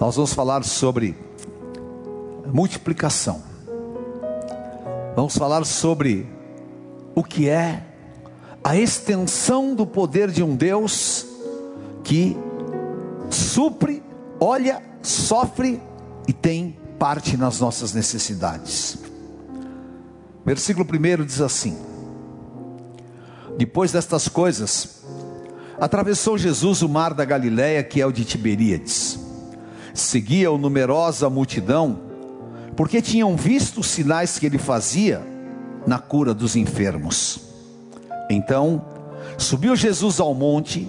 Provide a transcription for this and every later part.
Nós vamos falar sobre multiplicação. Vamos falar sobre o que é a extensão do poder de um Deus que supre, olha, sofre e tem parte nas nossas necessidades. Versículo 1 diz assim: Depois destas coisas, atravessou Jesus o mar da Galiléia, que é o de Tiberíades. Seguia-o numerosa multidão, porque tinham visto os sinais que ele fazia na cura dos enfermos. Então, subiu Jesus ao monte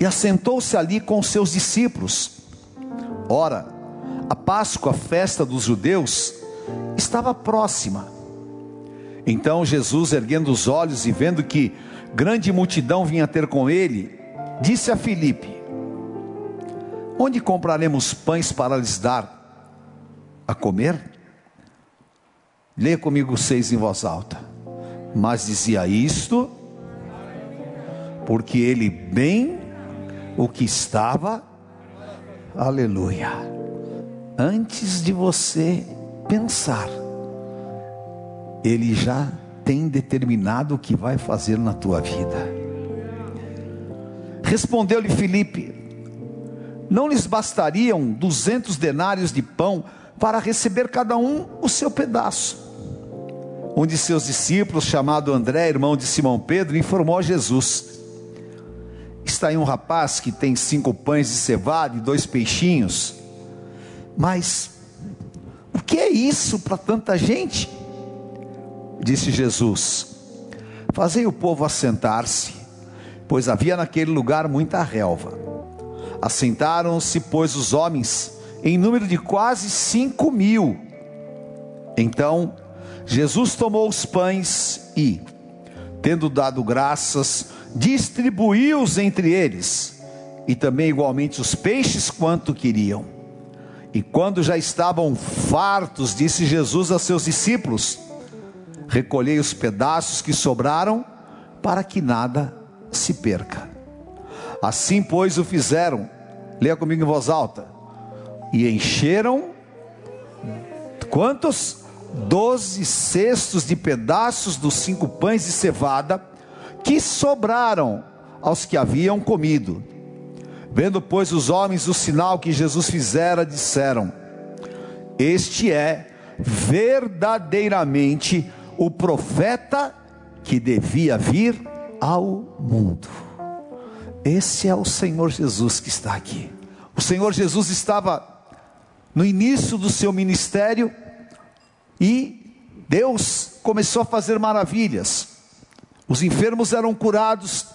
e assentou-se ali com seus discípulos. Ora, a Páscoa, a festa dos judeus, estava próxima. Então Jesus, erguendo os olhos e vendo que grande multidão vinha ter com ele, disse a Filipe: Onde compraremos pães para lhes dar a comer? Leia comigo seis em voz alta. Mas dizia isto, porque ele bem o que estava, aleluia, antes de você pensar, ele já tem determinado o que vai fazer na tua vida. Respondeu-lhe Filipe: Não lhes bastariam duzentos denários de pão para receber cada um o seu pedaço? um de seus discípulos, chamado André, irmão de Simão Pedro, informou a Jesus: Está aí um rapaz que tem cinco pães de cevada e dois peixinhos, mas o que é isso para tanta gente? Disse Jesus: Fazei o povo assentar-se, pois havia naquele lugar muita relva. Assentaram-se, pois, os homens, em número de quase cinco mil. Então, Jesus tomou os pães e, tendo dado graças, distribuiu-os entre eles, e também igualmente os peixes quanto queriam. E quando já estavam fartos, disse Jesus a seus discípulos: Recolhei os pedaços que sobraram, para que nada se perca. Assim, pois, o fizeram. Leia comigo em voz alta. E encheram quantos? doze cestos de pedaços dos cinco pães de cevada que sobraram aos que haviam comido. Vendo, pois, os homens o sinal que Jesus fizera, disseram: Este é verdadeiramente o profeta que devia vir ao mundo. Esse é o Senhor Jesus que está aqui. O Senhor Jesus estava no início do seu ministério e Deus começou a fazer maravilhas. Os enfermos eram curados,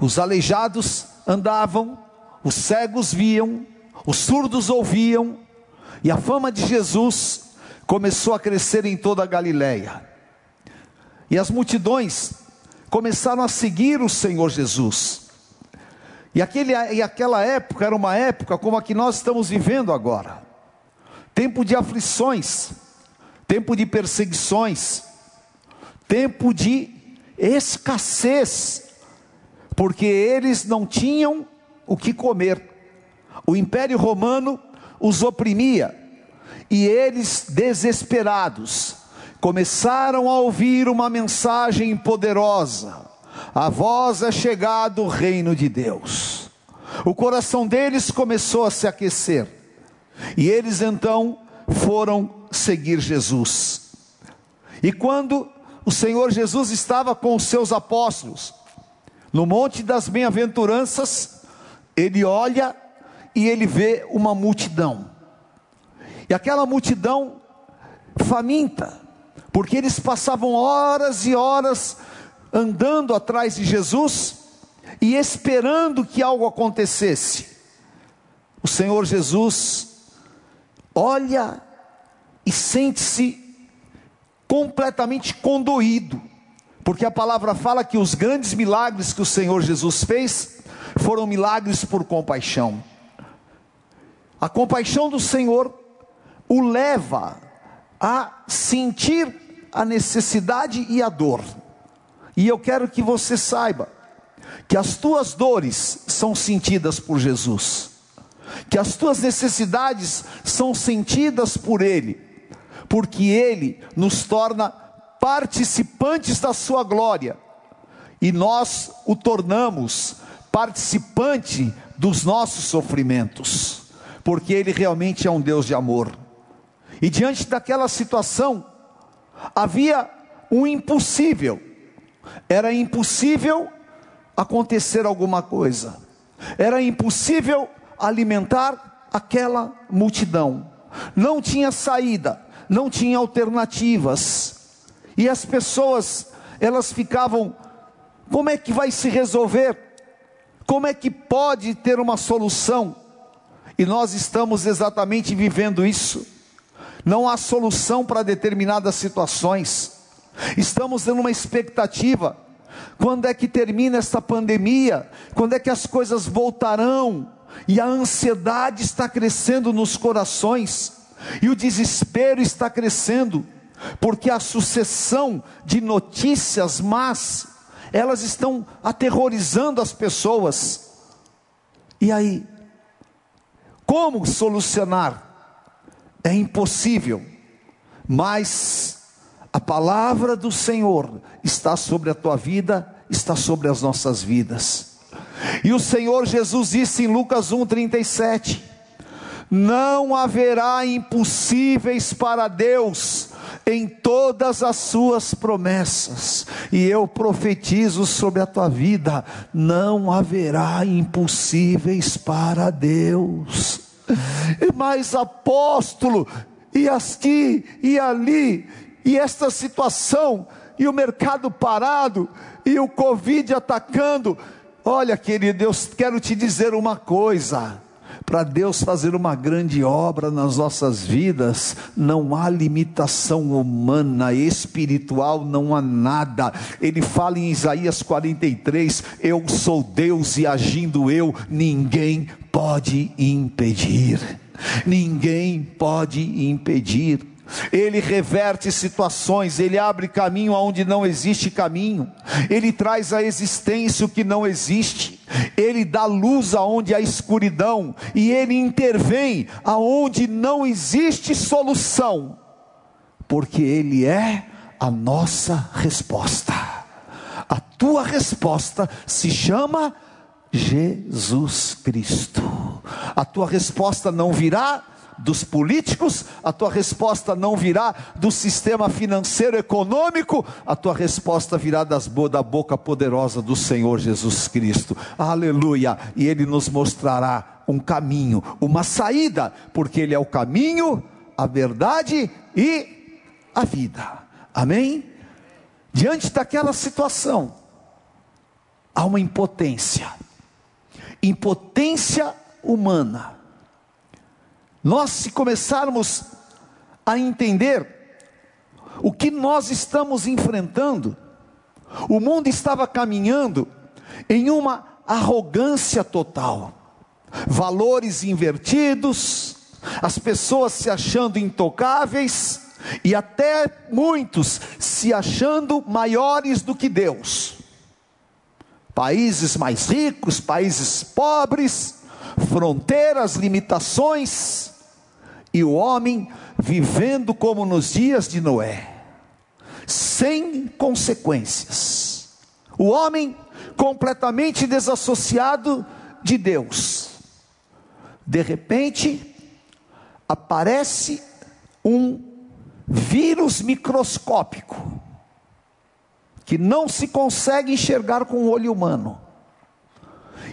os aleijados andavam, os cegos viam, os surdos ouviam, e a fama de Jesus começou a crescer em toda a Galiléia. E as multidões começaram a seguir o Senhor Jesus. E, aquele, e aquela época era uma época como a que nós estamos vivendo agora tempo de aflições, tempo de perseguições, tempo de escassez, porque eles não tinham o que comer. O Império Romano os oprimia e eles, desesperados, começaram a ouvir uma mensagem poderosa: a voz é chegada o reino de Deus. O coração deles começou a se aquecer e eles então foram seguir Jesus. E quando o Senhor Jesus estava com os seus apóstolos, no Monte das Bem-aventuranças, ele olha e ele vê uma multidão. E aquela multidão faminta, porque eles passavam horas e horas andando atrás de Jesus e esperando que algo acontecesse. O Senhor Jesus olha e sente-se completamente condoído, porque a palavra fala que os grandes milagres que o Senhor Jesus fez foram milagres por compaixão. A compaixão do Senhor o leva a sentir a necessidade e a dor. E eu quero que você saiba que as tuas dores são sentidas por Jesus. que as tuas necessidades são sentidas por Ele, porque Ele nos torna participantes da Sua glória, e nós o tornamos participante dos nossos sofrimentos, porque Ele realmente é um Deus de amor. E diante daquela situação, havia um impossível, era impossível acontecer alguma coisa, era impossível alimentar aquela multidão, não tinha saída, não tinha alternativas, e as pessoas, elas ficavam: como é que vai se resolver? Como é que pode ter uma solução? E nós estamos exatamente vivendo isso. Não há solução para determinadas situações. Estamos em uma expectativa. Quando é que termina esta pandemia? Quando é que as coisas voltarão? E a ansiedade está crescendo nos corações, e o desespero está crescendo, porque a sucessão de notícias más, elas estão aterrorizando as pessoas. E aí, como solucionar? É impossível, mas a palavra do Senhor está sobre a tua vida, está sobre as nossas vidas. E o Senhor Jesus disse em Lucas 1:37: Não haverá impossíveis para Deus em todas as suas promessas. E eu profetizo sobre a tua vida: não haverá impossíveis para Deus mais apóstolo, e aqui e ali, e esta situação, e o mercado parado, e o Covid atacando. Olha, querido, eu quero te dizer uma coisa para Deus fazer uma grande obra nas nossas vidas, não há limitação humana, espiritual, não há nada. Ele fala em Isaías 43: Eu sou Deus e agindo eu, ninguém pode impedir. Ninguém pode impedir. Ele reverte situações, ele abre caminho aonde não existe caminho, ele traz à existência o que não existe, ele dá luz aonde há escuridão e ele intervém aonde não existe solução, porque ele é a nossa resposta. A tua resposta se chama Jesus Cristo. A tua resposta não virá dos políticos, a tua resposta não virá do sistema financeiro econômico, a tua resposta virá das, da boca poderosa do Senhor Jesus Cristo. Aleluia! E Ele nos mostrará um caminho, uma saída, porque Ele é o caminho, a verdade e a vida. Amém? Diante daquela situação, há uma impotência, impotência humana nós, se começarmos a entender o que nós estamos enfrentando, o mundo estava caminhando em uma arrogância total, valores invertidos, as pessoas se achando intocáveis e até muitos se achando maiores do que Deus. Países mais ricos, países pobres, fronteiras, limitações, e o homem vivendo como nos dias de Noé, sem consequências. O homem completamente desassociado de Deus. De repente, aparece um vírus microscópico que não se consegue enxergar com o olho humano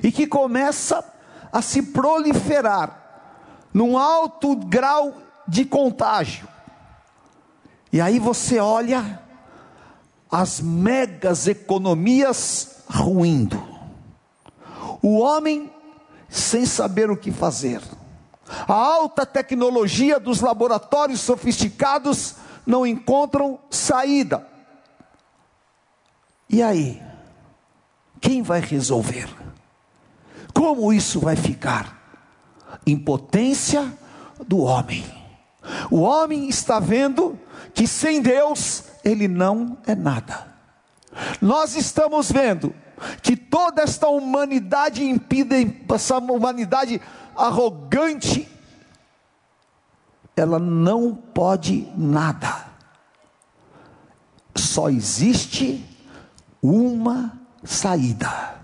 e que começa a se proliferar num alto grau de contágio. E aí você olha as megas economias ruindo. O homem sem saber o que fazer. A alta tecnologia dos laboratórios sofisticados não encontram saída. E aí? Quem vai resolver? Como isso vai ficar? Impotência do homem. O homem está vendo que sem Deus ele não é nada. Nós estamos vendo que toda esta humanidade impide, essa humanidade arrogante, ela não pode nada. Só existe uma saída.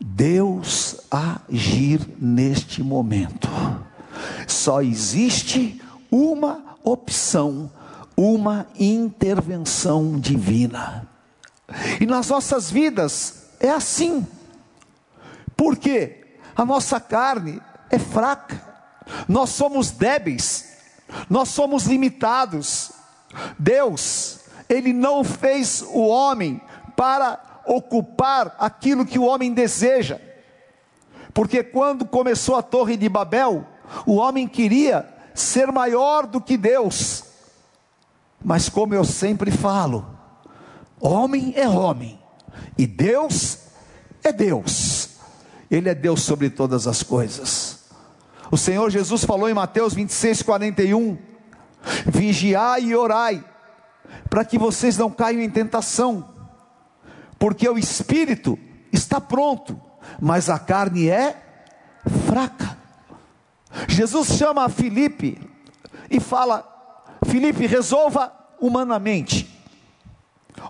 Deus agir neste momento. Só existe uma opção, uma intervenção divina. E nas nossas vidas é assim. Porque a nossa carne é fraca. Nós somos débeis. Nós somos limitados. Deus, ele não fez o homem para ocupar aquilo que o homem deseja. Porque quando começou a Torre de Babel, o homem queria ser maior do que Deus. Mas como eu sempre falo, homem é homem e Deus é Deus. Ele é Deus sobre todas as coisas. O Senhor Jesus falou em Mateus 26, 41: Vigiai e orai, para que vocês não caiam em tentação porque o espírito está pronto, mas a carne é fraca. Jesus chama a Filipe e fala: Filipe, resolva humanamente.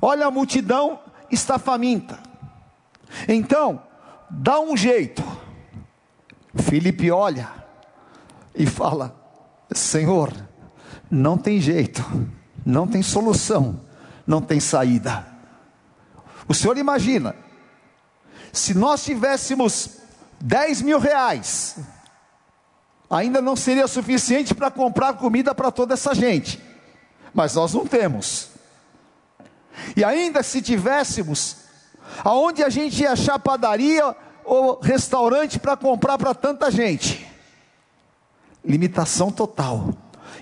Olha, a multidão está faminta. Então, dá um jeito. Filipe olha e fala: Senhor, não tem jeito, não tem solução, não tem saída. O senhor imagina, se nós tivéssemos 10 mil reais, ainda não seria suficiente para comprar comida para toda essa gente, mas nós não temos. E ainda se tivéssemos, aonde a gente ia achar padaria ou restaurante para comprar para tanta gente? Limitação total,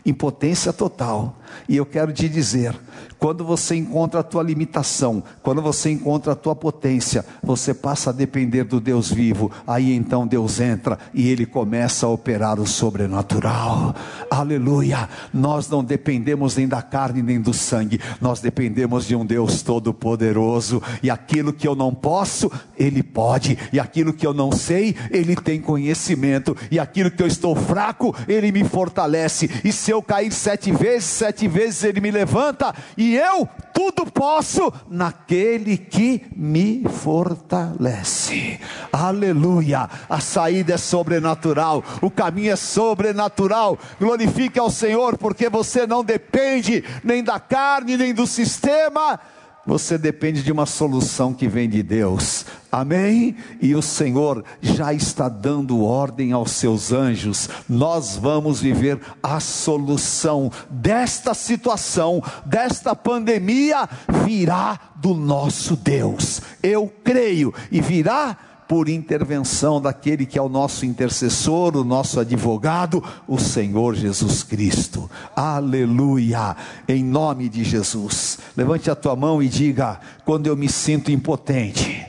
impotência total. E eu quero te dizer, quando você encontra a tua limitação, quando você encontra a tua potência, você passa a depender do Deus vivo. Aí então Deus entra e ele começa a operar o sobrenatural. Aleluia! Nós não dependemos nem da carne nem do sangue, nós dependemos de um Deus todo-poderoso. E aquilo que eu não posso, ele pode. E aquilo que eu não sei, ele tem conhecimento. E aquilo que eu estou fraco, ele me fortalece. E se eu cair sete vezes, sete vezes ele me levanta. E e eu tudo posso naquele que me fortalece. Aleluia! A saída é sobrenatural, o caminho é sobrenatural. Glorifique ao Senhor, porque você não depende nem da carne, nem do sistema você depende de uma solução que vem de Deus. Amém? E o Senhor já está dando ordem aos seus anjos. Nós vamos viver a solução desta situação, desta pandemia, virá do nosso Deus. Eu creio e virá por intervenção daquele que é o nosso intercessor, o nosso advogado, o Senhor Jesus Cristo. Aleluia! Em nome de Jesus. Levante a tua mão e diga: quando eu me sinto impotente,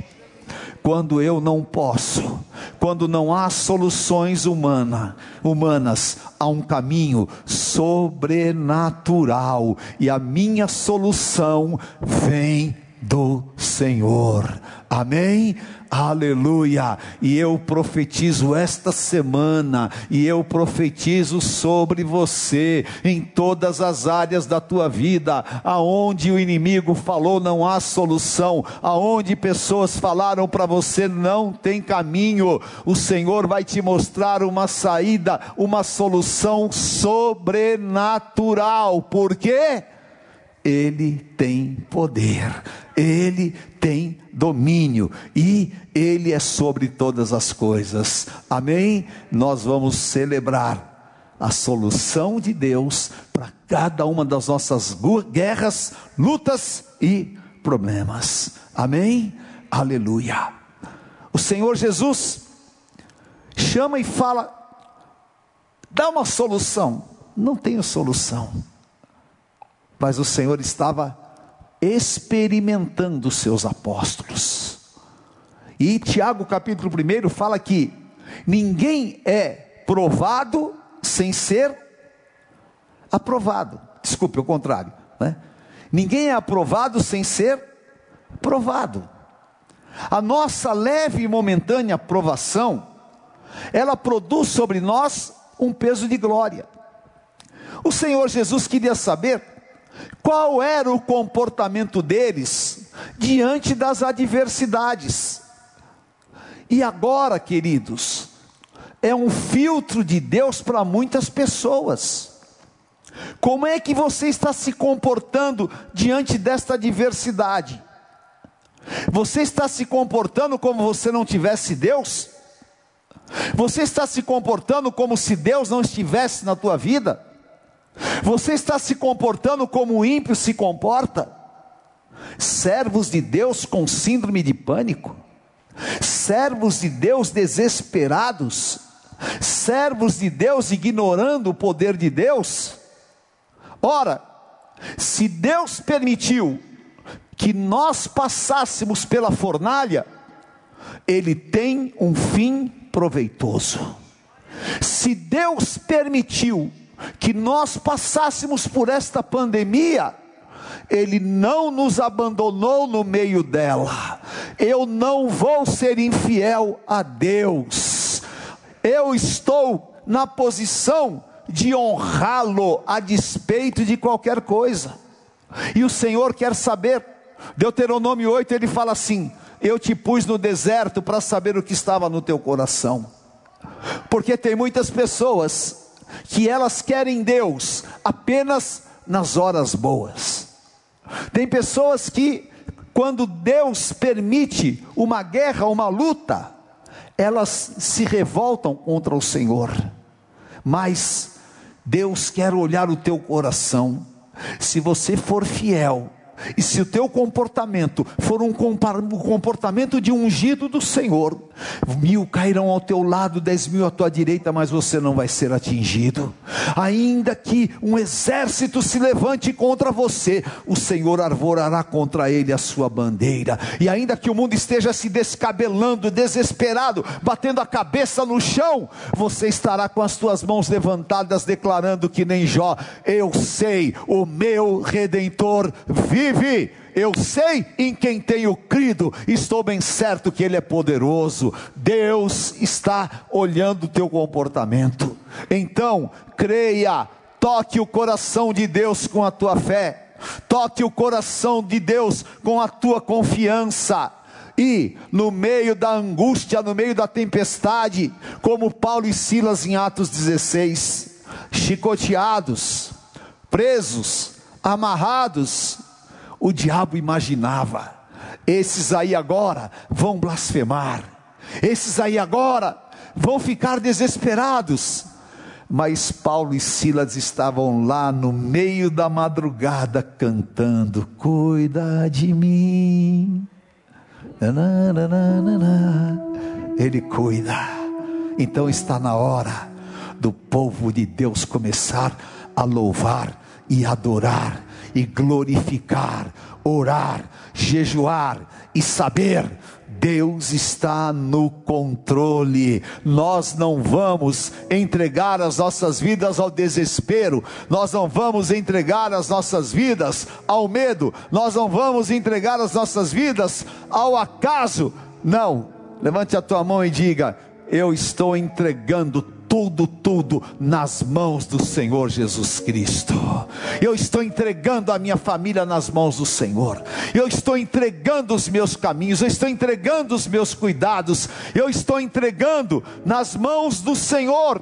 quando eu não posso, quando não há soluções humana, humanas, há um caminho sobrenatural e a minha solução vem do Senhor. Amém? Aleluia! E eu profetizo esta semana, e eu profetizo sobre você, em todas as áreas da tua vida, aonde o inimigo falou não há solução, aonde pessoas falaram para você não tem caminho, o Senhor vai te mostrar uma saída, uma solução sobrenatural, por quê? Ele tem poder, Ele tem domínio e Ele é sobre todas as coisas. Amém? Nós vamos celebrar a solução de Deus para cada uma das nossas guerras, lutas e problemas. Amém? Aleluia. O Senhor Jesus chama e fala: dá uma solução. Não tenho solução mas o Senhor estava experimentando os seus apóstolos. E Tiago capítulo 1 fala que ninguém é provado sem ser aprovado. Desculpe, o contrário. Né? Ninguém é aprovado sem ser provado. A nossa leve e momentânea provação ela produz sobre nós um peso de glória. O Senhor Jesus queria saber qual era o comportamento deles diante das adversidades. E agora, queridos, é um filtro de Deus para muitas pessoas. Como é que você está se comportando diante desta adversidade? Você está se comportando como você não tivesse Deus? Você está se comportando como se Deus não estivesse na tua vida? Você está se comportando como o ímpio se comporta? Servos de Deus com síndrome de pânico? Servos de Deus desesperados? Servos de Deus ignorando o poder de Deus? Ora, se Deus permitiu que nós passássemos pela fornalha, Ele tem um fim proveitoso. Se Deus permitiu que nós passássemos por esta pandemia, Ele não nos abandonou no meio dela. Eu não vou ser infiel a Deus. Eu estou na posição de honrá-lo a despeito de qualquer coisa. E o Senhor quer saber, Deuteronômio 8, ele fala assim: Eu te pus no deserto para saber o que estava no teu coração. Porque tem muitas pessoas que elas querem Deus apenas nas horas boas. Tem pessoas que, quando Deus permite uma guerra, uma luta, elas se revoltam contra o Senhor. Mas Deus quer olhar o teu coração. Se você for fiel, e se o teu comportamento for um comportamento de ungido do Senhor, mil cairão ao teu lado, dez mil à tua direita, mas você não vai ser atingido. Ainda que um exército se levante contra você, o Senhor arvorará contra ele a sua bandeira. E ainda que o mundo esteja se descabelando, desesperado, batendo a cabeça no chão, você estará com as tuas mãos levantadas, declarando que nem Jó, eu sei, o meu redentor vive vive. Eu sei em quem tenho crido, estou bem certo que Ele é poderoso. Deus está olhando o teu comportamento. Então, creia, toque o coração de Deus com a tua fé, toque o coração de Deus com a tua confiança. E no meio da angústia, no meio da tempestade, como Paulo e Silas em Atos 16, chicoteados, presos, amarrados, o diabo imaginava: esses aí agora vão blasfemar, esses aí agora vão ficar desesperados. Mas Paulo e Silas estavam lá no meio da madrugada cantando: Cuida de mim. Ele cuida. Então está na hora do povo de Deus começar a louvar e adorar e glorificar, orar, jejuar e saber Deus está no controle. Nós não vamos entregar as nossas vidas ao desespero, nós não vamos entregar as nossas vidas ao medo, nós não vamos entregar as nossas vidas ao acaso. Não. Levante a tua mão e diga: Eu estou entregando tudo, tudo nas mãos do Senhor Jesus Cristo. Eu estou entregando a minha família nas mãos do Senhor. Eu estou entregando os meus caminhos, eu estou entregando os meus cuidados, eu estou entregando nas mãos do Senhor.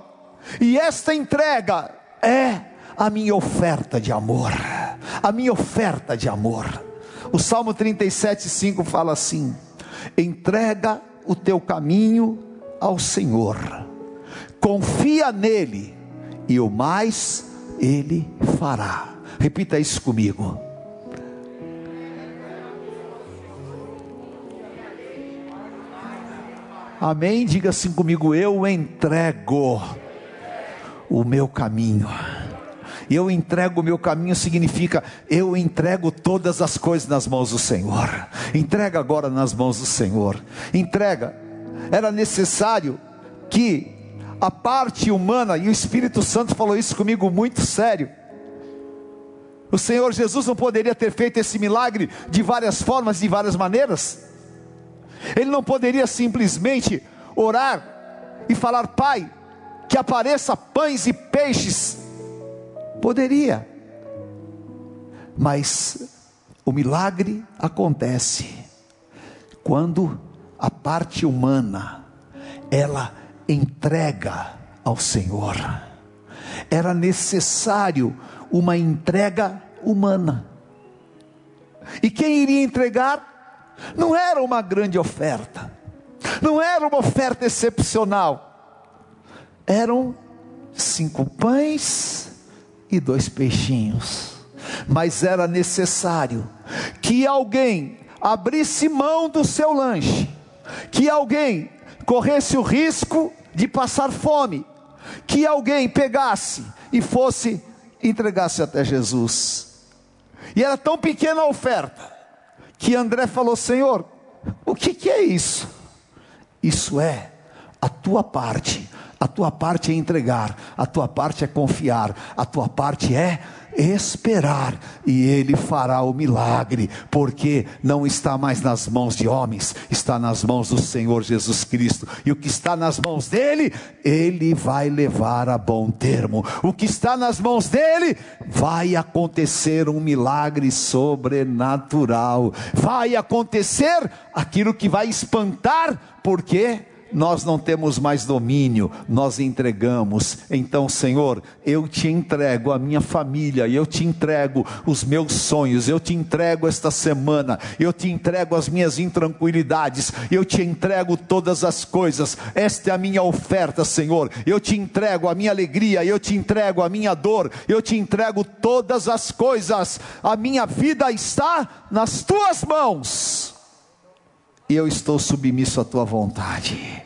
E esta entrega é a minha oferta de amor. A minha oferta de amor. O Salmo 37:5 fala assim: Entrega o teu caminho ao Senhor confia nele, e o mais ele fará. Repita isso comigo. Amém? Diga assim comigo: eu entrego o meu caminho. Eu entrego o meu caminho significa eu entrego todas as coisas nas mãos do Senhor. Entrega agora nas mãos do Senhor. Entrega. Era necessário que a parte humana, e o Espírito Santo falou isso comigo muito sério. O Senhor Jesus não poderia ter feito esse milagre de várias formas, de várias maneiras. Ele não poderia simplesmente orar e falar: Pai, que apareça pães e peixes? Poderia, mas o milagre acontece quando a parte humana ela entrega ao Senhor. Era necessário uma entrega humana. E quem iria entregar? Não era uma grande oferta, não era uma oferta excepcional, eram cinco pães e dois peixinhos, mas era necessário que alguém abrisse mão do seu lanche, que alguém corresse o risco de passar fome, que alguém pegasse e fosse entregasse até Jesus. E era tão pequena a oferta que André falou: Senhor, o que, que é isso? Isso é a tua parte. A tua parte é entregar, a tua parte é confiar, a tua parte é esperar e ele fará o milagre, porque não está mais nas mãos de homens, está nas mãos do Senhor Jesus Cristo. E o que está nas mãos dele, ele vai levar a bom termo. O que está nas mãos dele, vai acontecer um milagre sobrenatural. Vai acontecer aquilo que vai espantar, porque nós não temos mais domínio, nós entregamos. Então, Senhor, eu te entrego a minha família, eu te entrego os meus sonhos, eu te entrego esta semana, eu te entrego as minhas intranquilidades, eu te entrego todas as coisas. Esta é a minha oferta, Senhor. Eu te entrego a minha alegria, eu te entrego a minha dor, eu te entrego todas as coisas. A minha vida está nas tuas mãos. E eu estou submisso à tua vontade.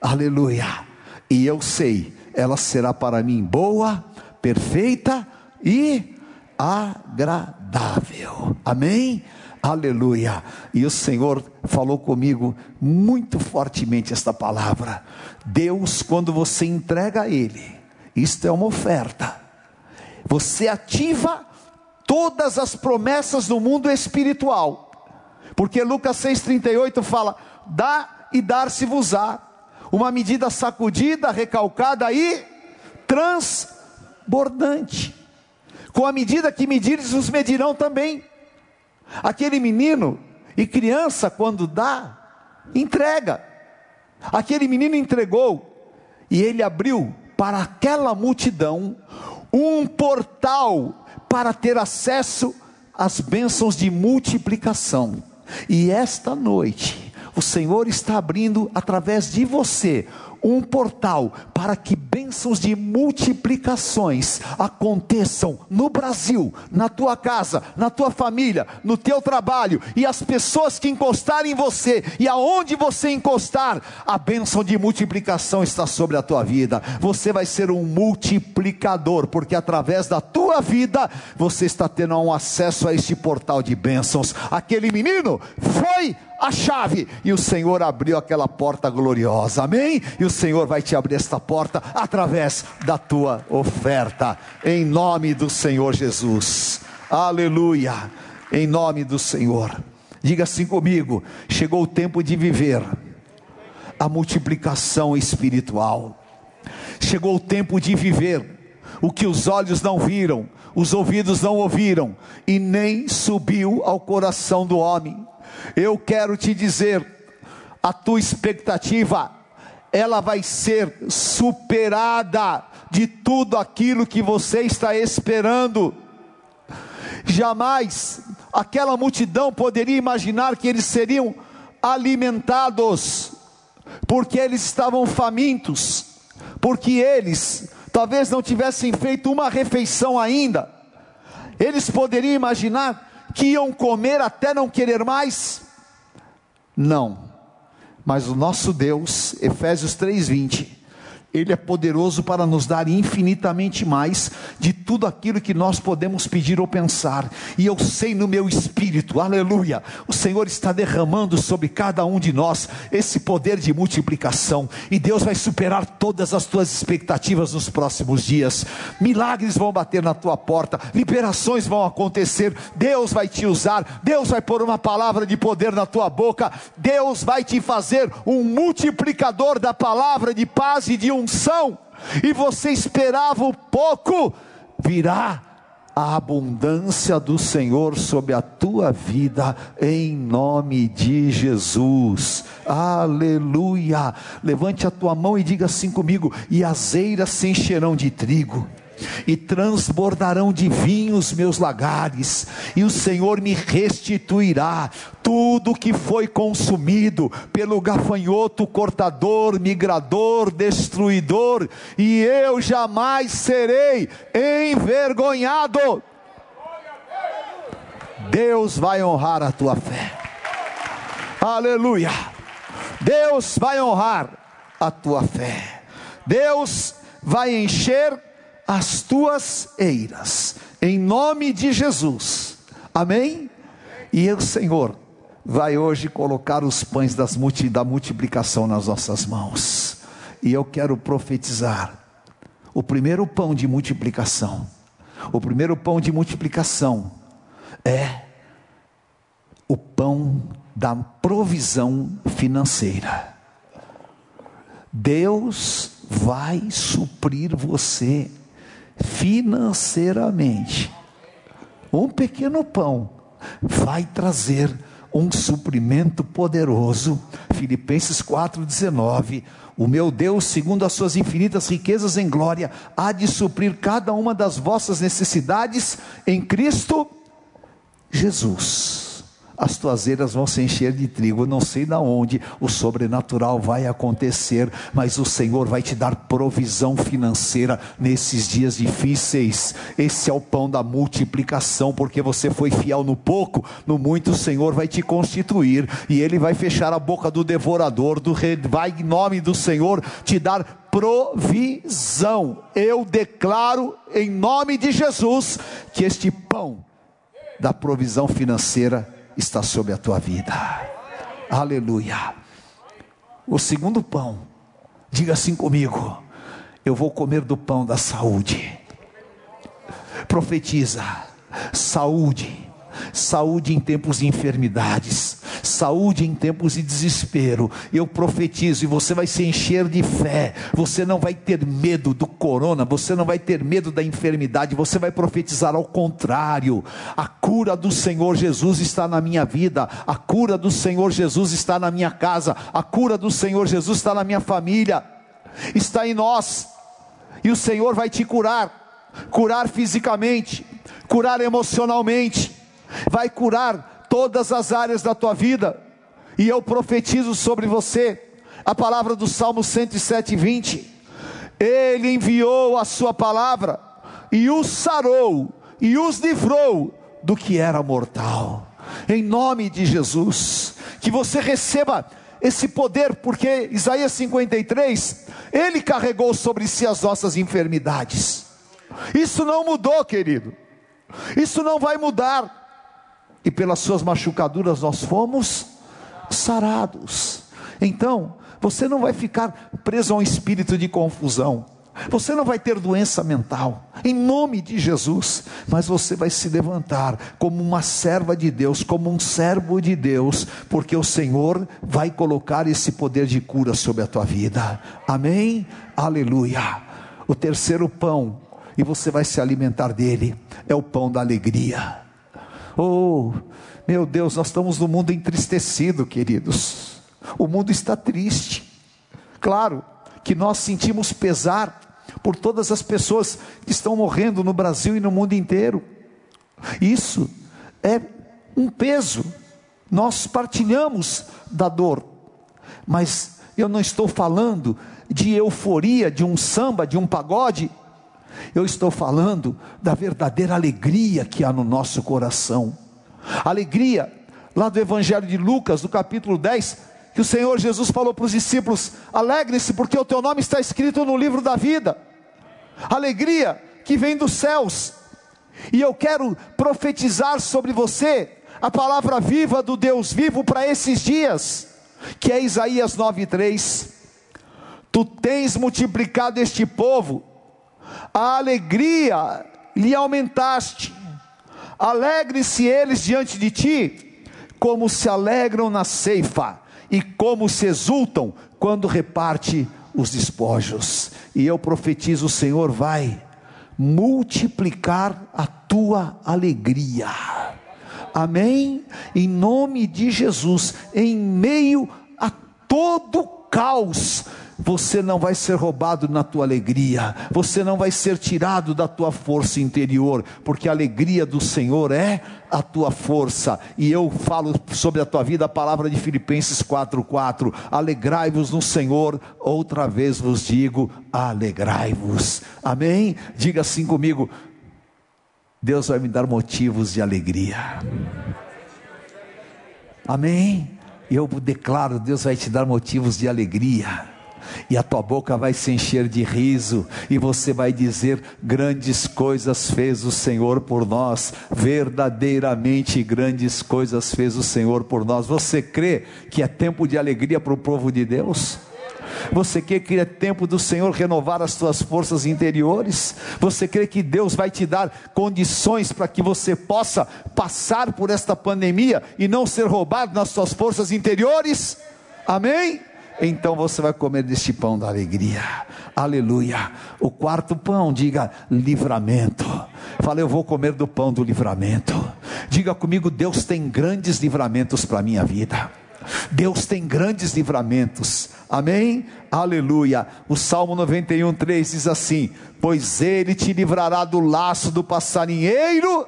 Aleluia. E eu sei, ela será para mim boa, perfeita e agradável. Amém? Aleluia. E o Senhor falou comigo muito fortemente esta palavra. Deus, quando você entrega a Ele, isto é uma oferta. Você ativa todas as promessas do mundo espiritual. Porque Lucas 6,38 fala: dá e dar-se-vos-á uma medida sacudida, recalcada e transbordante. Com a medida que medires, os medirão também. Aquele menino e criança, quando dá, entrega. Aquele menino entregou e ele abriu para aquela multidão um portal para ter acesso às bênçãos de multiplicação. E esta noite, o Senhor está abrindo através de você um portal para que bênçãos de multiplicações aconteçam no Brasil, na tua casa, na tua família, no teu trabalho, e as pessoas que encostarem em você, e aonde você encostar, a bênção de multiplicação está sobre a tua vida. Você vai ser um multiplicador, porque através da tua vida você está tendo um acesso a este portal de bênçãos. Aquele menino foi a chave e o Senhor abriu aquela porta gloriosa, amém? E o Senhor vai te abrir esta porta através da tua oferta, em nome do Senhor Jesus, aleluia, em nome do Senhor. Diga assim comigo: chegou o tempo de viver a multiplicação espiritual, chegou o tempo de viver o que os olhos não viram, os ouvidos não ouviram, e nem subiu ao coração do homem. Eu quero te dizer, a tua expectativa, ela vai ser superada de tudo aquilo que você está esperando. Jamais aquela multidão poderia imaginar que eles seriam alimentados, porque eles estavam famintos, porque eles talvez não tivessem feito uma refeição ainda. Eles poderiam imaginar que iam comer até não querer mais? Não. Mas o nosso Deus, Efésios 3:20, Ele é poderoso para nos dar infinitamente mais de tudo aquilo que nós podemos pedir ou pensar. E eu sei no meu espírito, aleluia, o Senhor está derramando sobre cada um de nós esse poder de multiplicação. E Deus vai superar todas as tuas expectativas nos próximos dias. Milagres vão bater na tua porta, liberações vão acontecer. Deus vai te usar, Deus vai pôr uma palavra de poder na tua boca. Deus vai te fazer um multiplicador da palavra de paz e de um unção, e você esperava o pouco, virá a abundância do Senhor sobre a tua vida, em nome de Jesus, aleluia. Levante a tua mão e diga assim comigo: e as eiras se encherão de trigo e transbordarão de vinho os meus lagares, e o Senhor me restituirá tudo que foi consumido pelo gafanhoto cortador, migrador, destruidor, e eu jamais serei envergonhado. Deus vai honrar a tua fé. Aleluia. Deus vai honrar a tua fé. Deus vai encher as tuas eiras, em nome de Jesus, amém? E o Senhor vai hoje colocar os pães multi, da multiplicação nas nossas mãos, e eu quero profetizar: o primeiro pão de multiplicação, o primeiro pão de multiplicação é o pão da provisão financeira. Deus vai suprir você financeiramente. Um pequeno pão vai trazer um suprimento poderoso. Filipenses 4,19. O meu Deus, segundo as suas infinitas riquezas em glória, há de suprir cada uma das vossas necessidades em Cristo Jesus as tuas eiras vão se encher de trigo. Não sei na onde o sobrenatural vai acontecer, mas o Senhor vai te dar provisão financeira nesses dias difíceis. Esse é o pão da multiplicação, porque você foi fiel no pouco, no muito o Senhor vai te constituir e ele vai fechar a boca do devorador, do rei, vai em nome do Senhor te dar provisão. Eu declaro em nome de Jesus que este pão da provisão financeira está sobre a tua vida. Aleluia. O segundo pão, diga assim comigo: eu vou comer do pão da saúde. Profetiza, saúde, saúde em tempos de enfermidades, saúde em tempos de desespero. Eu profetizo e você vai se encher de fé. Você não vai ter medo do corona, você não vai ter medo da enfermidade, você vai profetizar ao contrário. A cura do Senhor Jesus está na minha vida, a cura do Senhor Jesus está na minha casa, a cura do Senhor Jesus está na minha família, está em nós. E o Senhor vai te curar curar fisicamente, curar emocionalmente, vai curar todas as áreas da tua vida, e eu profetizo sobre você a palavra do Salmo 107, 20. Ele enviou a sua palavra e os sarou e os livrou do que era mortal. Em nome de Jesus, que você receba esse poder, porque Isaías 53, ele carregou sobre si as nossas enfermidades. Isso não mudou, querido. Isso não vai mudar e pelas suas machucaduras nós fomos sarados. Então, você não vai ficar preso a um espírito de confusão. Você não vai ter doença mental, em nome de Jesus, mas você vai se levantar como uma serva de Deus, como um servo de Deus, porque o Senhor vai colocar esse poder de cura sobre a tua vida. Amém? Aleluia. O terceiro pão, e você vai se alimentar dele, é o pão da alegria. Oh, meu Deus, nós estamos no mundo entristecido, queridos. O mundo está triste. Claro que nós sentimos pesar por todas as pessoas que estão morrendo no Brasil e no mundo inteiro. Isso é um peso. Nós partilhamos da dor. Mas eu não estou falando de euforia, de um samba, de um pagode eu estou falando da verdadeira alegria que há no nosso coração. Alegria, lá do Evangelho de Lucas, do capítulo 10, que o Senhor Jesus falou para os discípulos: alegre-se, porque o teu nome está escrito no livro da vida. Alegria que vem dos céus. E eu quero profetizar sobre você a palavra viva do Deus vivo para esses dias, que é Isaías 9:3. Tu tens multiplicado este povo, a alegria lhe aumentaste. Alegre-se eles diante de ti, como se alegram na ceifa e como se exultam quando reparte os despojos. E eu profetizo: o Senhor vai multiplicar a tua alegria. Amém? Em nome de Jesus, em meio a todo caos, você não vai ser roubado na tua alegria, você não vai ser tirado da tua força interior, porque a alegria do Senhor é a tua força. E eu falo sobre a tua vida a palavra de Filipenses 4:4. Alegrai-vos no Senhor, outra vez vos digo, alegrai-vos. Amém? Diga assim comigo: Deus vai me dar motivos de alegria. Amém? Eu declaro, Deus vai te dar motivos de alegria e a tua boca vai se encher de riso, e você vai dizer: Grandes coisas fez o Senhor por nós, verdadeiramente grandes coisas fez o Senhor por nós. Você crê que é tempo de alegria para o povo de Deus? Você crê que é tempo do Senhor renovar as suas forças interiores? Você crê que Deus vai te dar condições para que você possa passar por esta pandemia e não ser roubado nas suas forças interiores? Amém? Então você vai comer deste pão da alegria. Aleluia. O quarto pão, diga livramento. Fala, eu vou comer do pão do livramento. Diga comigo, Deus tem grandes livramentos para minha vida. Deus tem grandes livramentos. Amém? Aleluia. O Salmo 91, 3 diz assim: Pois ele te livrará do laço do passarinheiro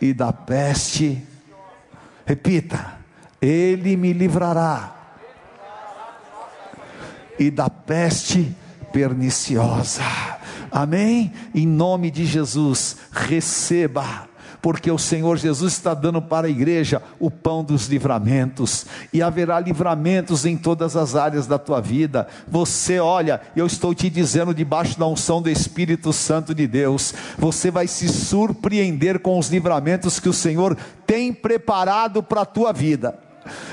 e da peste. Repita: Ele me livrará e da peste perniciosa. Amém? Em nome de Jesus, receba porque o Senhor Jesus está dando para a igreja o pão dos livramentos, e haverá livramentos em todas as áreas da tua vida. Você, olha, eu estou te dizendo, debaixo da unção do Espírito Santo de Deus, você vai se surpreender com os livramentos que o Senhor tem preparado para a tua vida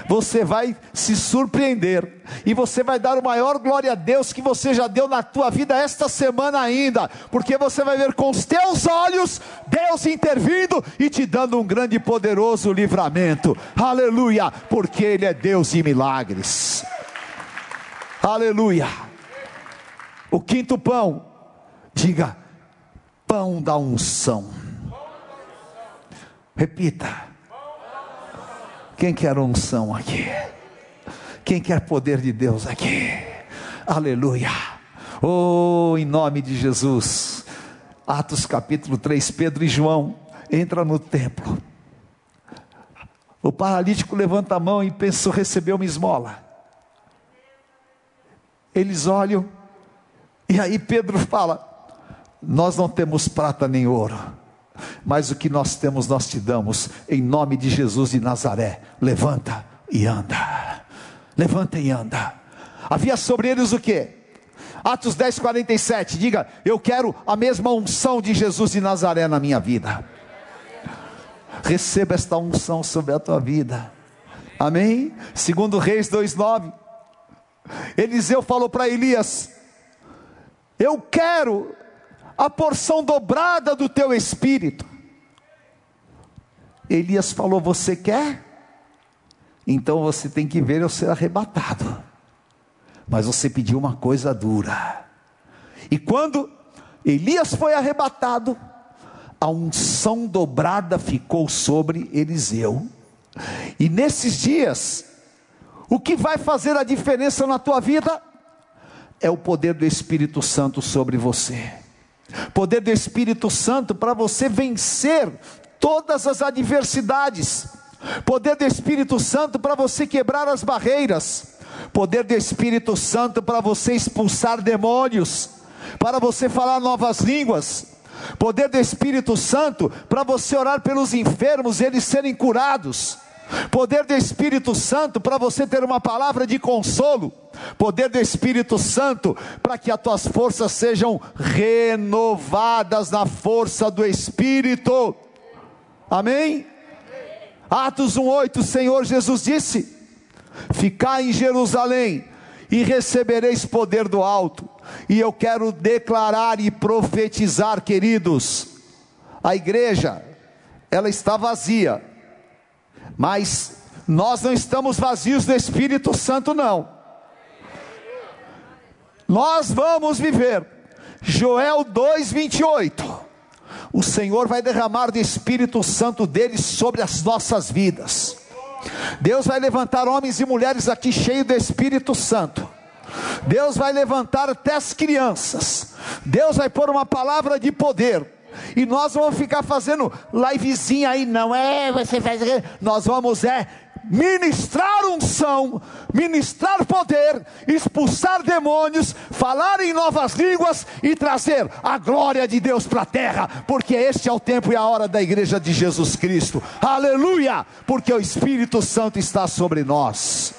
você vai se surpreender e você vai dar o maior glória a Deus que você já deu na tua vida esta semana ainda, porque você vai ver com os teus olhos Deus intervindo e te dando um grande e poderoso livramento. Aleluia, porque ele é Deus de milagres. Aleluia. O quinto pão, diga pão da unção. Repita quem quer unção aqui? Quem quer poder de Deus aqui? Aleluia. Oh, em nome de Jesus. Atos capítulo 3, Pedro e João entram no templo. O paralítico levanta a mão e pensou receber uma esmola. Eles olham, e aí Pedro fala: Nós não temos prata nem ouro mas o que nós temos nós te damos, em nome de Jesus de Nazaré. Levanta e anda. Levanta e anda. Havia sobre eles o que? Atos 10, 47. Diga, eu quero a mesma unção de Jesus de Nazaré na minha vida. Receba esta unção sobre a tua vida. Amém? Segundo Reis 2,9. Eliseu falou para Elias: Eu quero a porção dobrada do teu espírito. Elias falou: Você quer? Então você tem que ver eu ser arrebatado. Mas você pediu uma coisa dura. E quando Elias foi arrebatado, a unção dobrada ficou sobre Eliseu. E nesses dias, o que vai fazer a diferença na tua vida é o poder do Espírito Santo sobre você poder do Espírito Santo para você vencer todas as adversidades, poder do Espírito Santo para você quebrar as barreiras, poder do Espírito Santo para você expulsar demônios, para você falar novas línguas, poder do Espírito Santo para você orar pelos enfermos e eles serem curados. Poder do Espírito Santo para você ter uma palavra de consolo. Poder do Espírito Santo para que as tuas forças sejam renovadas na força do Espírito. Amém? Atos 1:8, o Senhor Jesus disse: Ficai em Jerusalém e recebereis poder do alto. E eu quero declarar e profetizar, queridos, a igreja, ela está vazia, mas nós não estamos vazios do Espírito Santo, não. Nós vamos viver, Joel 2,28. O Senhor vai derramar do Espírito Santo dele sobre as nossas vidas. Deus vai levantar homens e mulheres aqui cheios do Espírito Santo. Deus vai levantar até as crianças. Deus vai pôr uma palavra de poder. E nós vamos ficar fazendo livezinha aí, não é? Você faz. Nós vamos é ministrar unção, ministrar poder, expulsar demônios, falar em novas línguas e trazer a glória de Deus para a terra, porque este é o tempo e a hora da igreja de Jesus Cristo. Aleluia! Porque o Espírito Santo está sobre nós.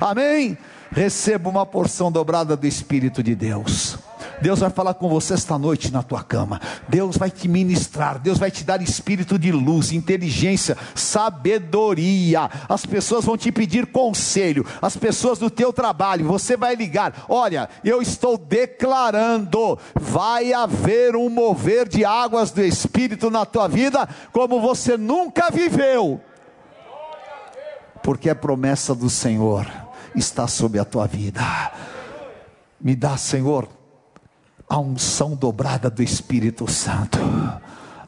Amém? Receba uma porção dobrada do Espírito de Deus. Deus vai falar com você esta noite na tua cama. Deus vai te ministrar. Deus vai te dar espírito de luz, inteligência, sabedoria. As pessoas vão te pedir conselho. As pessoas do teu trabalho, você vai ligar. Olha, eu estou declarando: vai haver um mover de águas do Espírito na tua vida, como você nunca viveu. Porque a promessa do Senhor está sobre a tua vida. Me dá, Senhor, a unção dobrada do Espírito Santo.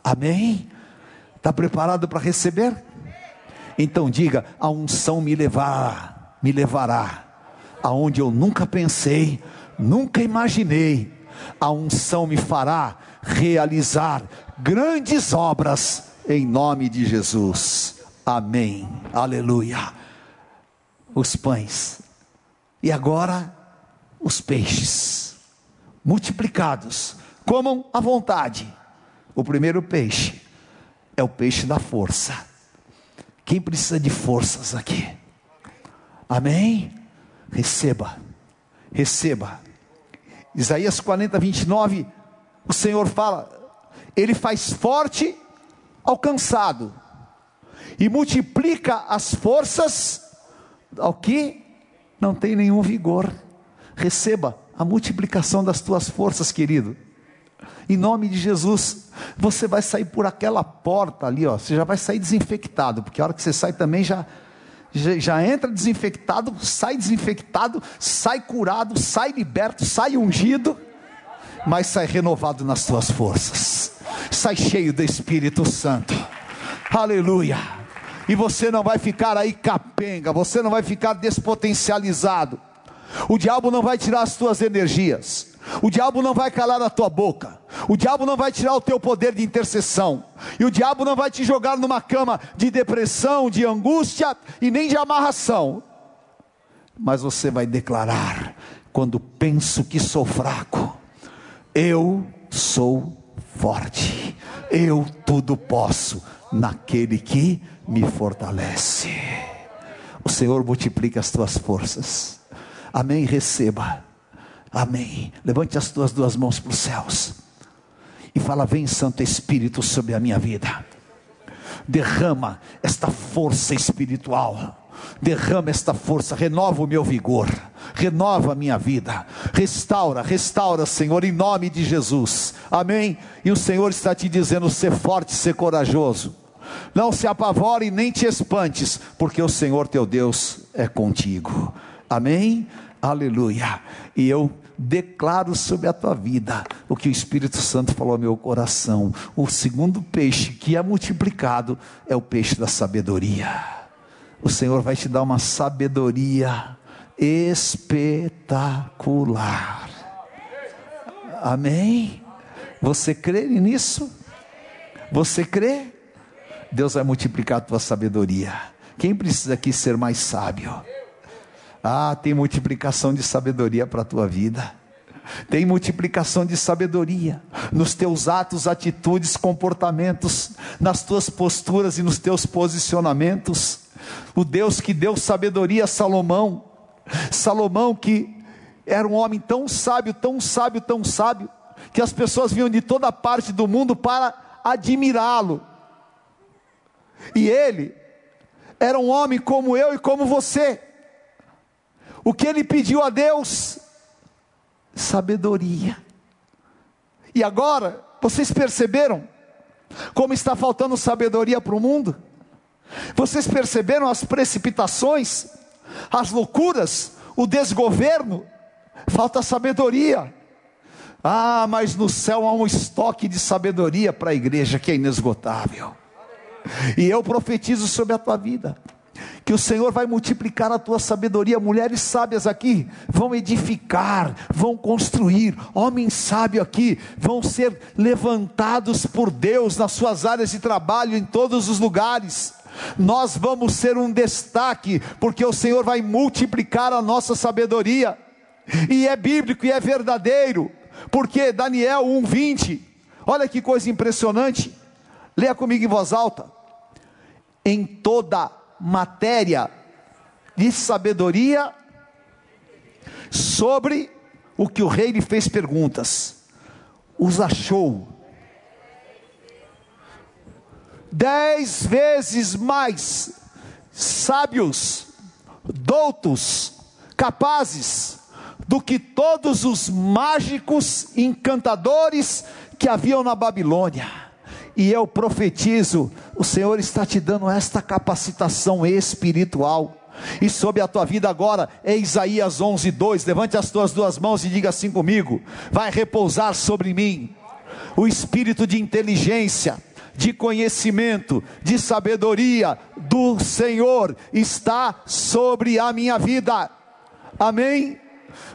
Amém? Está preparado para receber? Então diga: a unção me levará, me levará aonde eu nunca pensei, nunca imaginei. A unção me fará realizar grandes obras em nome de Jesus. Amém. Aleluia. Os pães. E agora os peixes multiplicados, comam à vontade. O primeiro peixe é o peixe da força. Quem precisa de forças aqui? Amém? Receba, receba. Isaías 40, 29, o Senhor fala: Ele faz forte ao cansado e multiplica as forças ao que não tem nenhum vigor. Receba, a multiplicação das tuas forças, querido. Em nome de Jesus, você vai sair por aquela porta ali, ó. Você já vai sair desinfectado, porque a hora que você sai também já já, entra desinfectado, sai desinfectado, sai curado, sai liberto, sai ungido, mas sai renovado nas tuas forças. Sai cheio do Espírito Santo. Aleluia. E você não vai ficar aí capenga, você não vai ficar despotencializado. O diabo não vai tirar as tuas energias. O diabo não vai calar a tua boca. O diabo não vai tirar o teu poder de intercessão. E o diabo não vai te jogar numa cama de depressão, de angústia e nem de amarração. Mas você vai declarar: quando penso que sou fraco, eu sou forte. Eu tudo posso naquele que me fortalece. O Senhor multiplica as tuas forças. Amém. Receba. Amém. Levante as tuas duas mãos para os céus e fala: Vem, Santo Espírito, sobre a minha vida. Derrama esta força espiritual. Derrama esta força, renova o meu vigor, renova a minha vida, restaura, restaura, Senhor, em nome de Jesus, amém. E o Senhor está te dizendo: ser forte, ser corajoso, não se apavore nem te espantes, porque o Senhor teu Deus é contigo, amém. Aleluia. E eu declaro sobre a tua vida o que o Espírito Santo falou ao meu coração. O segundo peixe que é multiplicado é o peixe da sabedoria. O Senhor vai te dar uma sabedoria espetacular. Amém? Você crê nisso? Você crê? Deus vai multiplicar a tua sabedoria. Quem precisa aqui ser mais sábio? Ah, tem multiplicação de sabedoria para a tua vida. Tem multiplicação de sabedoria nos teus atos, atitudes, comportamentos, nas tuas posturas e nos teus posicionamentos. o Deus que deu sabedoria a Salomão, Salomão que era um homem tão sábio, tão sábio, tão sábio, que as pessoas vinham de toda parte do mundo para admirá-lo. E ele era um homem como eu e como você. O que ele pediu a Deus? Sabedoria. E agora, vocês perceberam como está faltando sabedoria para o mundo? Vocês perceberam as precipitações, as loucuras, o desgoverno? Falta sabedoria. Ah, mas no céu há um estoque de sabedoria para a igreja que é inesgotável. E eu profetizo sobre a tua vida que o Senhor vai multiplicar a tua sabedoria. Mulheres sábias aqui vão edificar, vão construir. Homens sábios aqui vão ser levantados por Deus nas suas áreas de trabalho, em todos os lugares. Nós vamos ser um destaque, porque o Senhor vai multiplicar a nossa sabedoria. E é bíblico e é verdadeiro, porque Daniel 1:20. Olha que coisa impressionante. Leia comigo em voz alta. Em toda matéria de sabedoria sobre o que o rei lhe fez perguntas. Os achou dez vezes mais sábios, doutos, capazes do que todos os mágicos encantadores que haviam na Babilônia e eu profetizo: o Senhor está te dando esta capacitação espiritual. E sobre a tua vida agora, é Isaías 11, 2. Levante as tuas duas mãos e diga assim comigo: Vai repousar sobre mim o espírito de inteligência, de conhecimento, de sabedoria do Senhor está sobre a minha vida. Amém?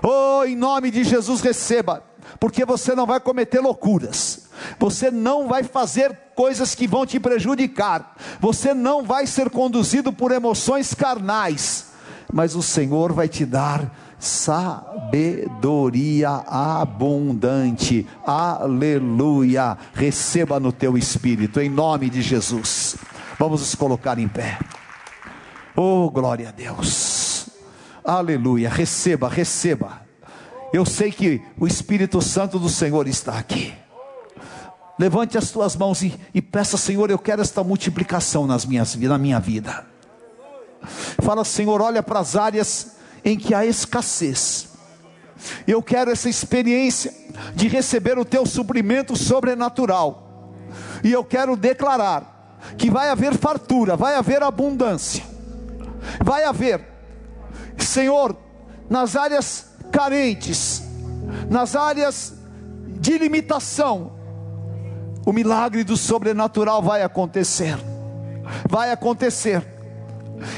Oh, em nome de Jesus, receba, porque você não vai cometer loucuras você não vai fazer coisas que vão te prejudicar, você não vai ser conduzido por emoções carnais, mas o Senhor vai te dar sabedoria abundante, aleluia. Receba no teu espírito, em nome de Jesus. Vamos nos colocar em pé. Oh, glória a Deus, aleluia. Receba, receba. Eu sei que o Espírito Santo do Senhor está aqui. Levante as tuas mãos e, e peça, Senhor, eu quero esta multiplicação nas minhas, na minha vida. Fala, Senhor, olha para as áreas em que há escassez. Eu quero essa experiência de receber o teu suprimento sobrenatural. E eu quero declarar que vai haver fartura, vai haver abundância. Vai haver, Senhor, nas áreas carentes, nas áreas de limitação, o milagre do sobrenatural vai acontecer. Vai acontecer.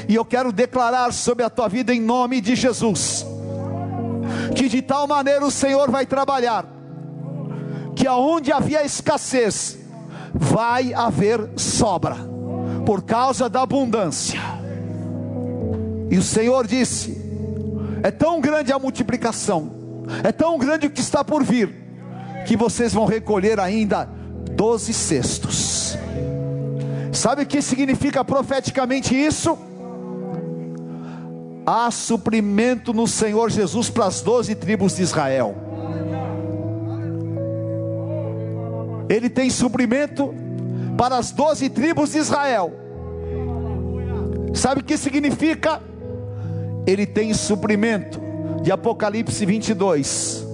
E eu quero declarar sobre a tua vida em nome de Jesus, que de tal maneira o Senhor vai trabalhar, que aonde havia escassez, vai haver sobra, por causa da abundância. E o Senhor disse: é tão grande a multiplicação, é tão grande o que está por vir, que vocês vão recolher ainda doze cestos. Sabe o que significa profeticamente isso? Há suprimento no Senhor Jesus para as doze tribos de Israel. Ele tem suprimento para as doze tribos de Israel. Sabe o que significa? Ele tem suprimento de Apocalipse 22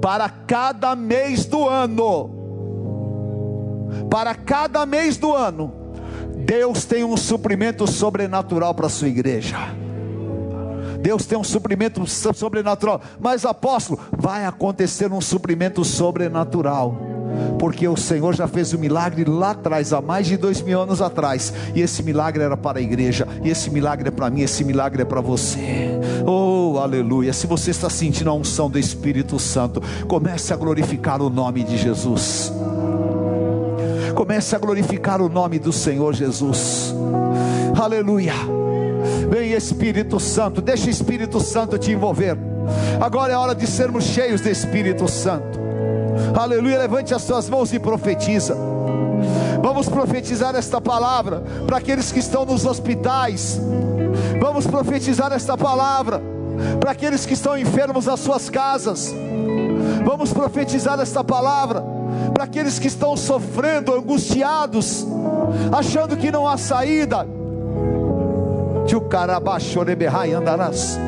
para cada mês do ano para cada mês do ano, Deus tem um suprimento sobrenatural para a sua igreja. Deus tem um suprimento sobrenatural, mas apóstolo, vai acontecer um suprimento sobrenatural, porque o Senhor já fez o um milagre lá atrás, há mais de dois mil anos atrás, e esse milagre era para a igreja, e esse milagre é para mim, esse milagre é para você. Oh, aleluia! Se você está sentindo a unção do Espírito Santo, comece a glorificar o nome de Jesus. Comece a glorificar o nome do Senhor Jesus. Aleluia. Vem Espírito Santo, deixa o Espírito Santo te envolver. Agora é hora de sermos cheios do Espírito Santo. Aleluia. Levante as suas mãos e profetiza. Vamos profetizar esta palavra para aqueles que estão nos hospitais. Vamos profetizar esta palavra para aqueles que estão enfermos nas suas casas. Vamos profetizar esta palavra para aqueles que estão sofrendo, angustiados, achando que não há saída. andarás.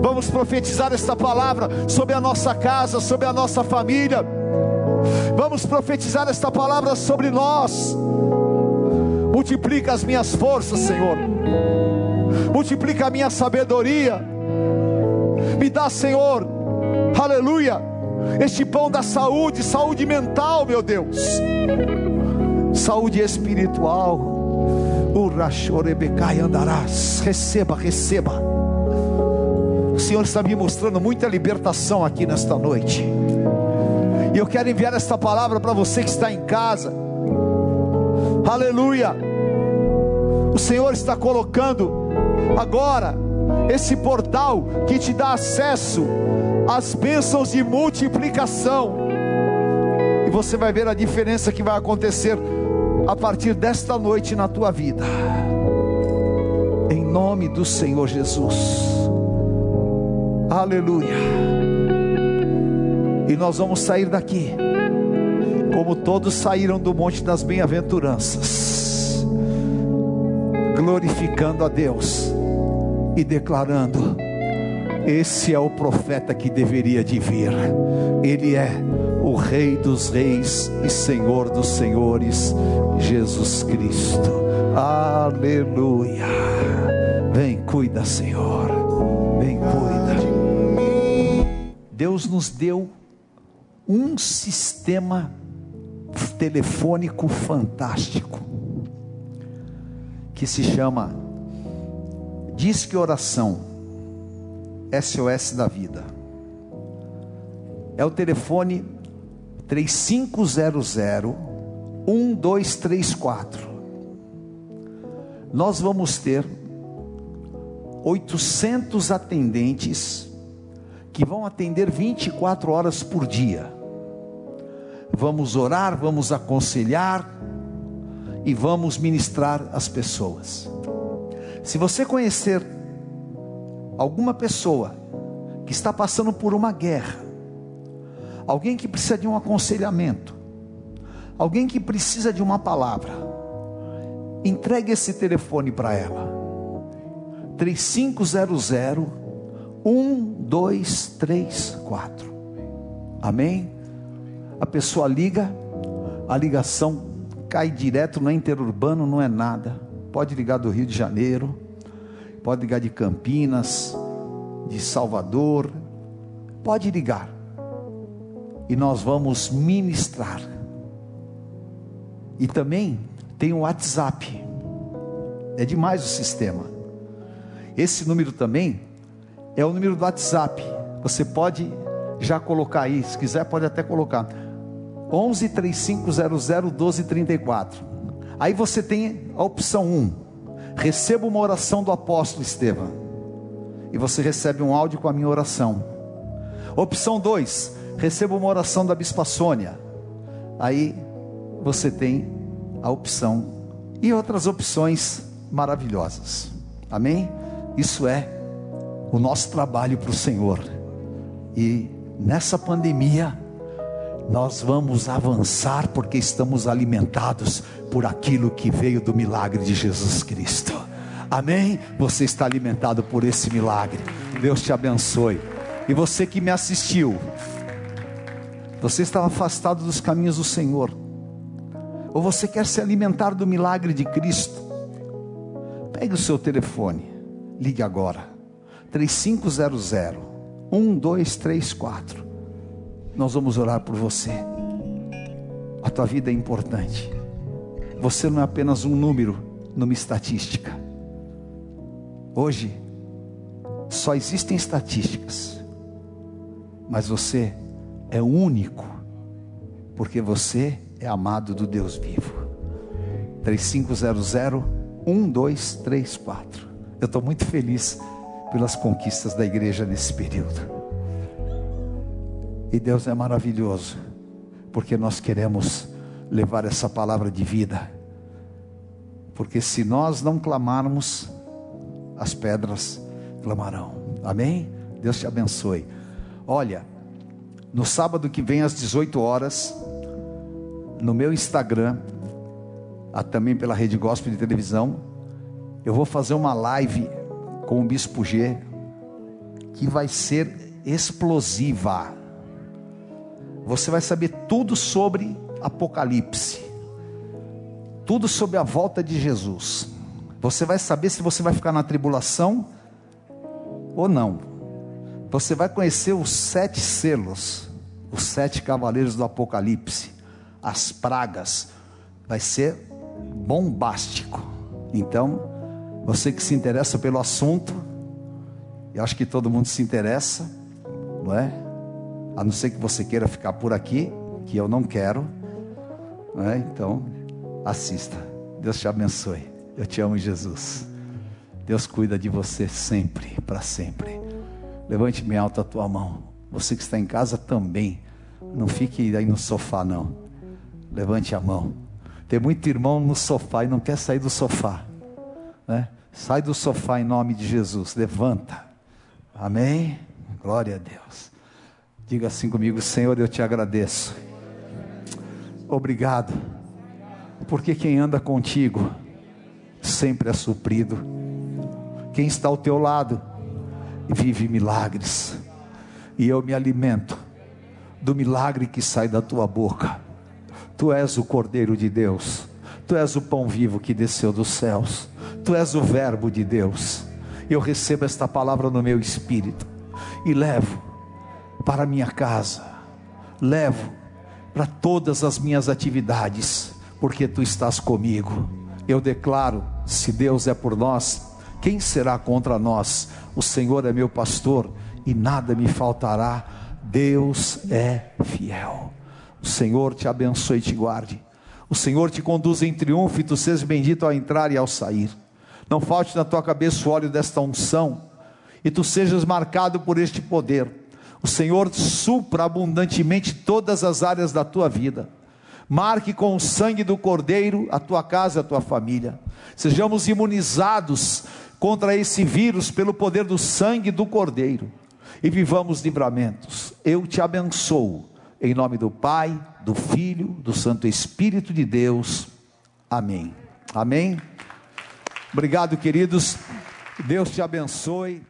Vamos profetizar esta palavra sobre a nossa casa, sobre a nossa família. Vamos profetizar esta palavra sobre nós. Multiplica as minhas forças, Senhor. Multiplica a minha sabedoria. Me dá, Senhor, aleluia, este pão da saúde, saúde mental, meu Deus, saúde espiritual. Andarás. Receba, receba. O Senhor está me mostrando muita libertação aqui nesta noite. E eu quero enviar esta palavra para você que está em casa. Aleluia. O Senhor está colocando agora esse portal que te dá acesso às bênçãos de multiplicação. E você vai ver a diferença que vai acontecer a partir desta noite na tua vida. Em nome do Senhor Jesus. Aleluia. E nós vamos sair daqui, como todos saíram do Monte das Bem-aventuranças, glorificando a Deus e declarando: esse é o profeta que deveria de vir, ele é o Rei dos Reis e Senhor dos Senhores, Jesus Cristo. Aleluia. Vem, cuida, Senhor. Vem, cuida. Deus nos deu um sistema telefônico fantástico que se chama Disque Oração SOS da Vida. É o telefone 3500 1234. Nós vamos ter 800 atendentes que vão atender 24 horas por dia vamos orar, vamos aconselhar e vamos ministrar as pessoas. Se você conhecer alguma pessoa que está passando por uma guerra, alguém que precisa de um aconselhamento, alguém que precisa de uma palavra, entregue esse telefone para ela. 3500 1234. Amém? a pessoa liga, a ligação cai direto, não é interurbano, não é nada. Pode ligar do Rio de Janeiro, pode ligar de Campinas, de Salvador, pode ligar. E nós vamos ministrar. E também tem o WhatsApp. É demais o sistema. Esse número também é o número do WhatsApp. Você pode já colocar aí, se quiser pode até colocar. 11 3500 1234. Aí você tem a opção 1. Receba uma oração do apóstolo Estevam. E você recebe um áudio com a minha oração. Opção 2. Receba uma oração da Bispa Sônia. Aí você tem a opção e outras opções maravilhosas. Amém? Isso é o nosso trabalho para o Senhor. E nessa pandemia, nós vamos avançar porque estamos alimentados por aquilo que veio do milagre de Jesus Cristo. Amém? Você está alimentado por esse milagre. Deus te abençoe. E você que me assistiu, você estava afastado dos caminhos do Senhor, ou você quer se alimentar do milagre de Cristo, pegue o seu telefone, ligue agora, 3500 1234 nós vamos orar por você. A tua vida é importante. Você não é apenas um número numa estatística. Hoje, só existem estatísticas, mas você é único, porque você é amado do Deus vivo. 3500 1234. Eu estou muito feliz pelas conquistas da igreja nesse período. E Deus é maravilhoso, porque nós queremos levar essa palavra de vida. Porque se nós não clamarmos, as pedras clamarão. Amém? Deus te abençoe. Olha, no sábado que vem às 18 horas, no meu Instagram, também pela Rede Gospel de televisão, eu vou fazer uma live com o Bispo G que vai ser explosiva. Você vai saber tudo sobre Apocalipse, tudo sobre a volta de Jesus. Você vai saber se você vai ficar na tribulação ou não. Você vai conhecer os sete selos, os sete cavaleiros do Apocalipse, as pragas. Vai ser bombástico. Então, você que se interessa pelo assunto, eu acho que todo mundo se interessa, não é? A não ser que você queira ficar por aqui, que eu não quero, não é? Então, assista. Deus te abençoe. Eu te amo, Jesus. Deus cuida de você sempre, para sempre. Levante bem alto a tua mão. Você que está em casa também. Não fique aí no sofá, não. Levante a mão. Tem muito irmão no sofá e não quer sair do sofá. Né? Sai do sofá em nome de Jesus. Levanta. Amém? Glória a Deus. Diga assim comigo, Senhor, eu te agradeço. Obrigado. Porque quem anda contigo sempre é suprido. Quem está ao teu lado vive milagres. E eu me alimento do milagre que sai da tua boca. Tu és o Cordeiro de Deus. Tu és o pão vivo que desceu dos céus. Tu és o Verbo de Deus. Eu recebo esta palavra no meu espírito e levo para minha casa, levo para todas as minhas atividades, porque tu estás comigo. Eu declaro: se Deus é por nós, quem será contra nós? O Senhor é meu pastor e nada me faltará. Deus é fiel. O Senhor te abençoe e te guarde. O Senhor te conduz em triunfo e tu sejas bendito ao entrar e ao sair. Não falte na tua cabeça o óleo desta unção e tu sejas marcado por este poder. O Senhor supra abundantemente todas as áreas da tua vida. Marque com o sangue do Cordeiro a tua casa, a tua família. Sejamos imunizados contra esse vírus pelo poder do sangue do Cordeiro e vivamos livramentos. Eu te abençoo em nome do Pai, do Filho, do Santo Espírito de Deus. Amém. Amém. Obrigado, queridos. Deus te abençoe.